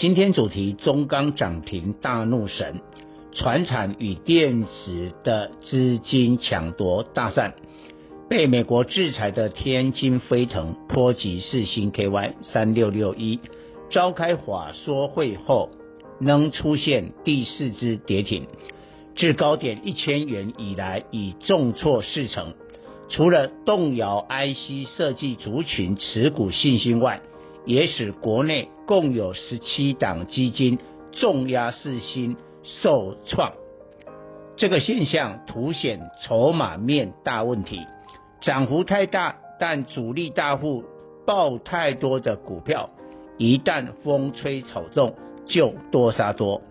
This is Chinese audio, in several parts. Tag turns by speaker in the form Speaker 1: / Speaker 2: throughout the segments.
Speaker 1: 今天主题：中钢涨停大怒神，传产与电子的资金抢夺大战，被美国制裁的天津飞腾波及四星 KY 三六六一，召开法说会后，仍出现第四只跌停，至高点一千元以来已重挫四成。除了动摇 IC 设计族群持股信心外，也使国内共有十七档基金重压世芯受创。这个现象凸显筹码面大问题，涨幅太大，但主力大户抱太多的股票，一旦风吹草动就多杀多。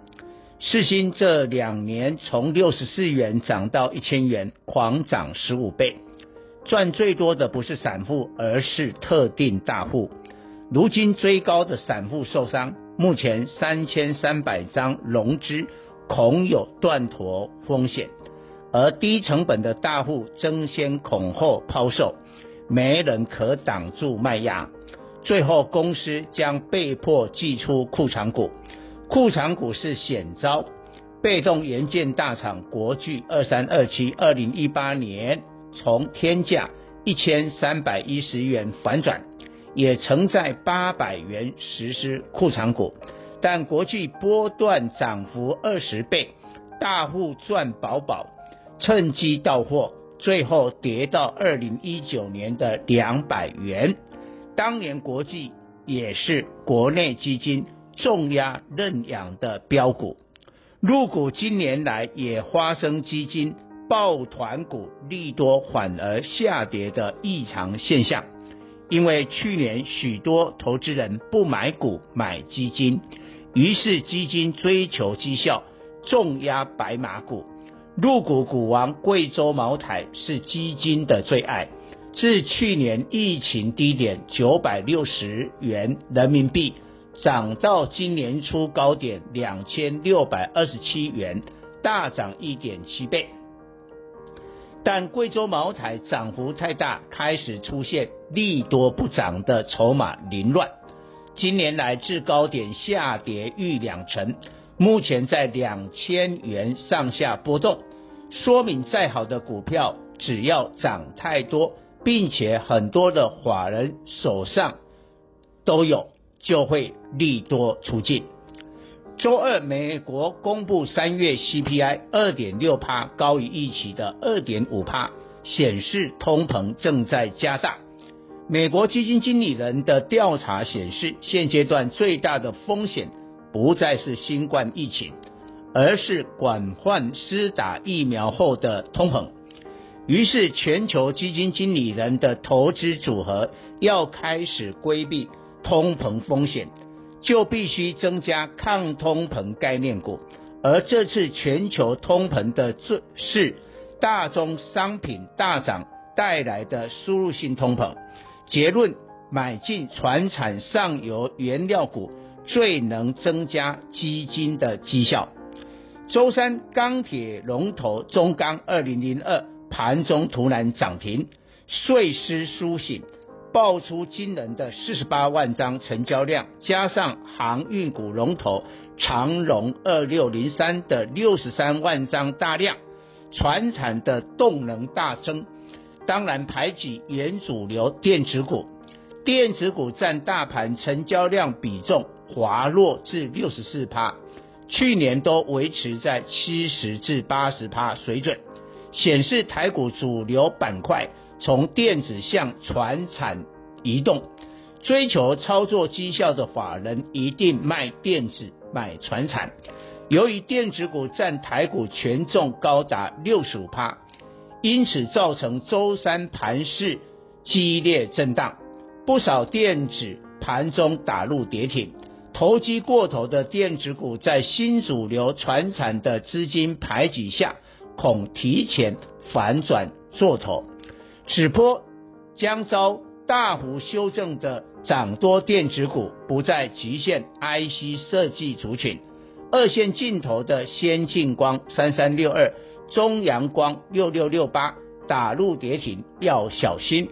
Speaker 1: 世芯这两年从六十四元涨到一千元，狂涨十五倍。赚最多的不是散户，而是特定大户。如今追高的散户受伤，目前三千三百张融资恐有断头风险，而低成本的大户争先恐后抛售，没人可挡住卖压，最后公司将被迫寄出库藏股。库藏股是险招，被动元件大厂国巨二三二七，二零一八年。从天价一千三百一十元反转，也曾在八百元实施库藏股，但国际波段涨幅二十倍，大户赚饱饱，趁机到货，最后跌到二零一九年的两百元。当年国际也是国内基金重压认养的标股，入股今年来也发生基金。抱团股利多反而下跌的异常现象，因为去年许多投资人不买股买基金，于是基金追求绩效，重压白马股。入股股王贵州茅台是基金的最爱，自去年疫情低点九百六十元人民币涨到今年初高点两千六百二十七元，大涨一点七倍。但贵州茅台涨幅太大，开始出现利多不涨的筹码凌乱。今年来至高点下跌逾两成，目前在两千元上下波动，说明再好的股票，只要涨太多，并且很多的法人手上都有，就会利多出尽。周二，美国公布三月 CPI 二点六趴，高于预期的二点五趴，显示通膨正在加大。美国基金经理人的调查显示，现阶段最大的风险不再是新冠疫情，而是广泛施打疫苗后的通膨。于是，全球基金经理人的投资组合要开始规避通膨风险。就必须增加抗通膨概念股，而这次全球通膨的这是大宗商品大涨带来的输入性通膨。结论：买进船产上游原料股最能增加基金的绩效。周三钢铁龙头中钢二零零二盘中突然涨停，碎尸苏醒。爆出惊人的四十八万张成交量，加上航运股龙头长荣二六零三的六十三万张大量，船产的动能大增，当然排挤原主流电子股，电子股占大盘成交量比重滑落至六十四趴，去年都维持在七十至八十趴水准，显示台股主流板块。从电子向传产移动，追求操作绩效的法人一定卖电子买传产。由于电子股占台股权重高达六十五趴，因此造成周三盘势激烈震荡，不少电子盘中打入跌停，投机过头的电子股在新主流传产的资金排挤下，恐提前反转做头，此波将遭大幅修正的涨多电子股不再局限 IC 设计族群，二线镜头的先进光三三六二、中阳光六六六八打入跌停要小心，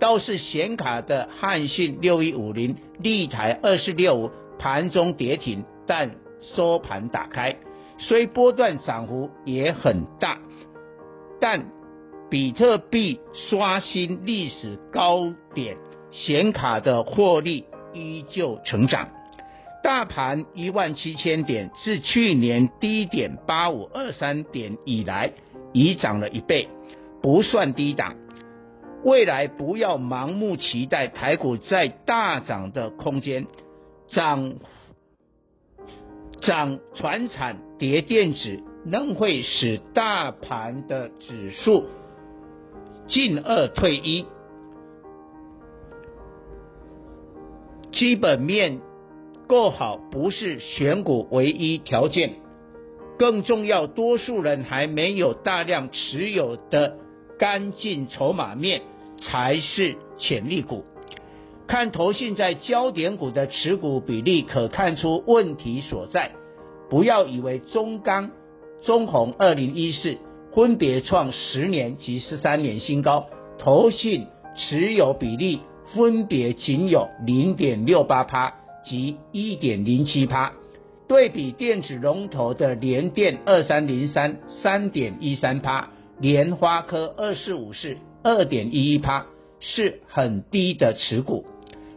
Speaker 1: 倒是显卡的汉讯六一五零、立台二四六五。盘中跌停，但收盘打开，虽波段涨幅也很大，但比特币刷新历史高点，显卡的获利依旧成长。大盘一万七千点，自去年低点八五二三点以来，已涨了一倍，不算低档。未来不要盲目期待台股再大涨的空间。涨涨传产跌电子，仍会使大盘的指数进二退一。基本面够好不是选股唯一条件，更重要，多数人还没有大量持有的干净筹码面才是潜力股。看投信在焦点股的持股比例，可看出问题所在。不要以为中钢、中红二零一四分别创十年及十三年新高，投信持有比例分别仅有零点六八趴及一点零七趴。对比电子龙头的联电二三零三三点一三趴，联发科二四五四二点一一趴，是很低的持股。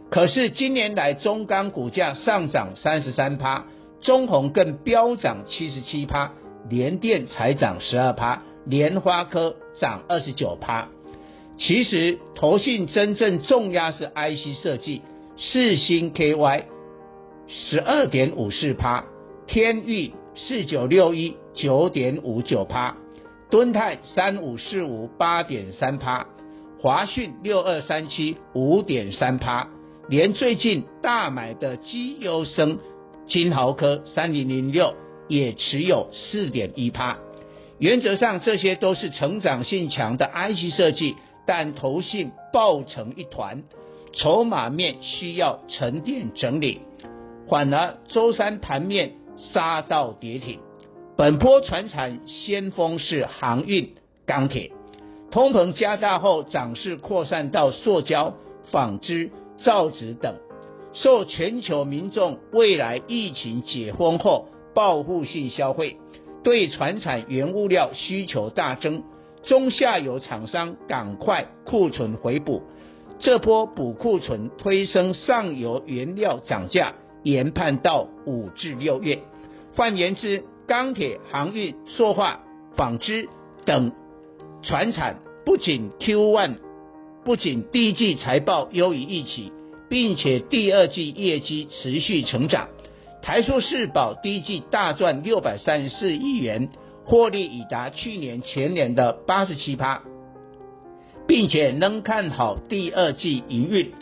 Speaker 1: 可是今年来中钢股价上涨三十三趴，中鸿更飙涨七十七趴，联电才涨十二趴，莲花科涨二十九趴。其实投信真正重压是 IC 设计，世芯 KY 十二点五四趴，天域四九六一九点五九趴，敦泰三五四五八点三趴，华讯六二三七五点三趴。连最近大买的绩优生、金豪科三零零六也持有四点一趴。原则上这些都是成长性强的 IC 设计，但投信抱成一团，筹码面需要沉淀整理。反而周三盘面杀到跌停。本波传产先锋是航运、钢铁，通膨加大后涨势扩散到塑胶、纺织。造纸等，受全球民众未来疫情解封后报复性消费，对船产原物料需求大增，中下游厂商赶快库存回补，这波补库存推升上游原料涨价，研判到五至六月。换言之，钢铁、航运、塑化、纺织等船产不仅 Q1。不仅第一季财报优于预期，并且第二季业绩持续成长。台塑世宝第一季大赚六百三十四亿元，获利已达去年全年的八十七趴，并且仍看好第二季营运。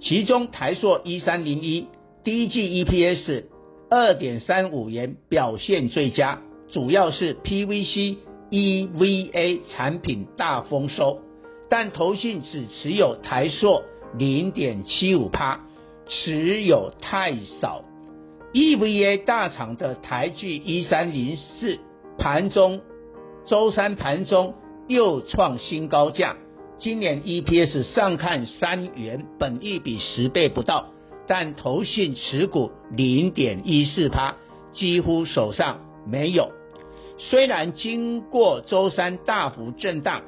Speaker 1: 其中台塑一三零一第一季 EPS 二点三五元表现最佳，主要是 PVC、EVA 产品大丰收。但投信只持有台塑零点七五趴，持有太少。EVA 大厂的台聚一三零四盘中，周三盘中又创新高价，今年 EPS 上看三元，本益比十倍不到，但投信持股零点一四趴，几乎手上没有。虽然经过周三大幅震荡。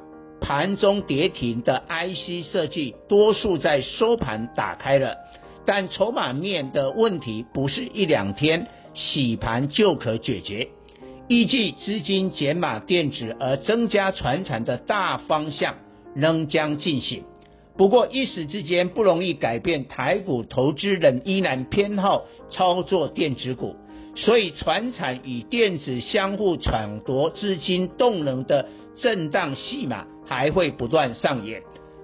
Speaker 1: 盘中跌停的 IC 设计，多数在收盘打开了，但筹码面的问题不是一两天洗盘就可解决。预计资金减码电子而增加船产的大方向仍将进行，不过一时之间不容易改变台股投资人依然偏好操作电子股，所以船产与电子相互抢夺资金动能的震荡戏码。还会不断上演，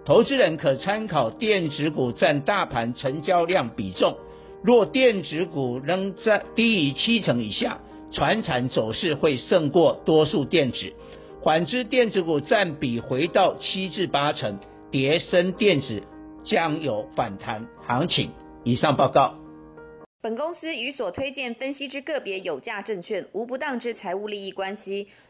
Speaker 1: 投资人可参考电子股占大盘成交量比重。若电子股仍在低于七成以下，船产走势会胜过多数电子。反之，电子股占比回到七至八成，跌升电子将有反弹行情。以上报告。
Speaker 2: 本公司与所推荐分析之个别有价证券无不当之财务利益关系。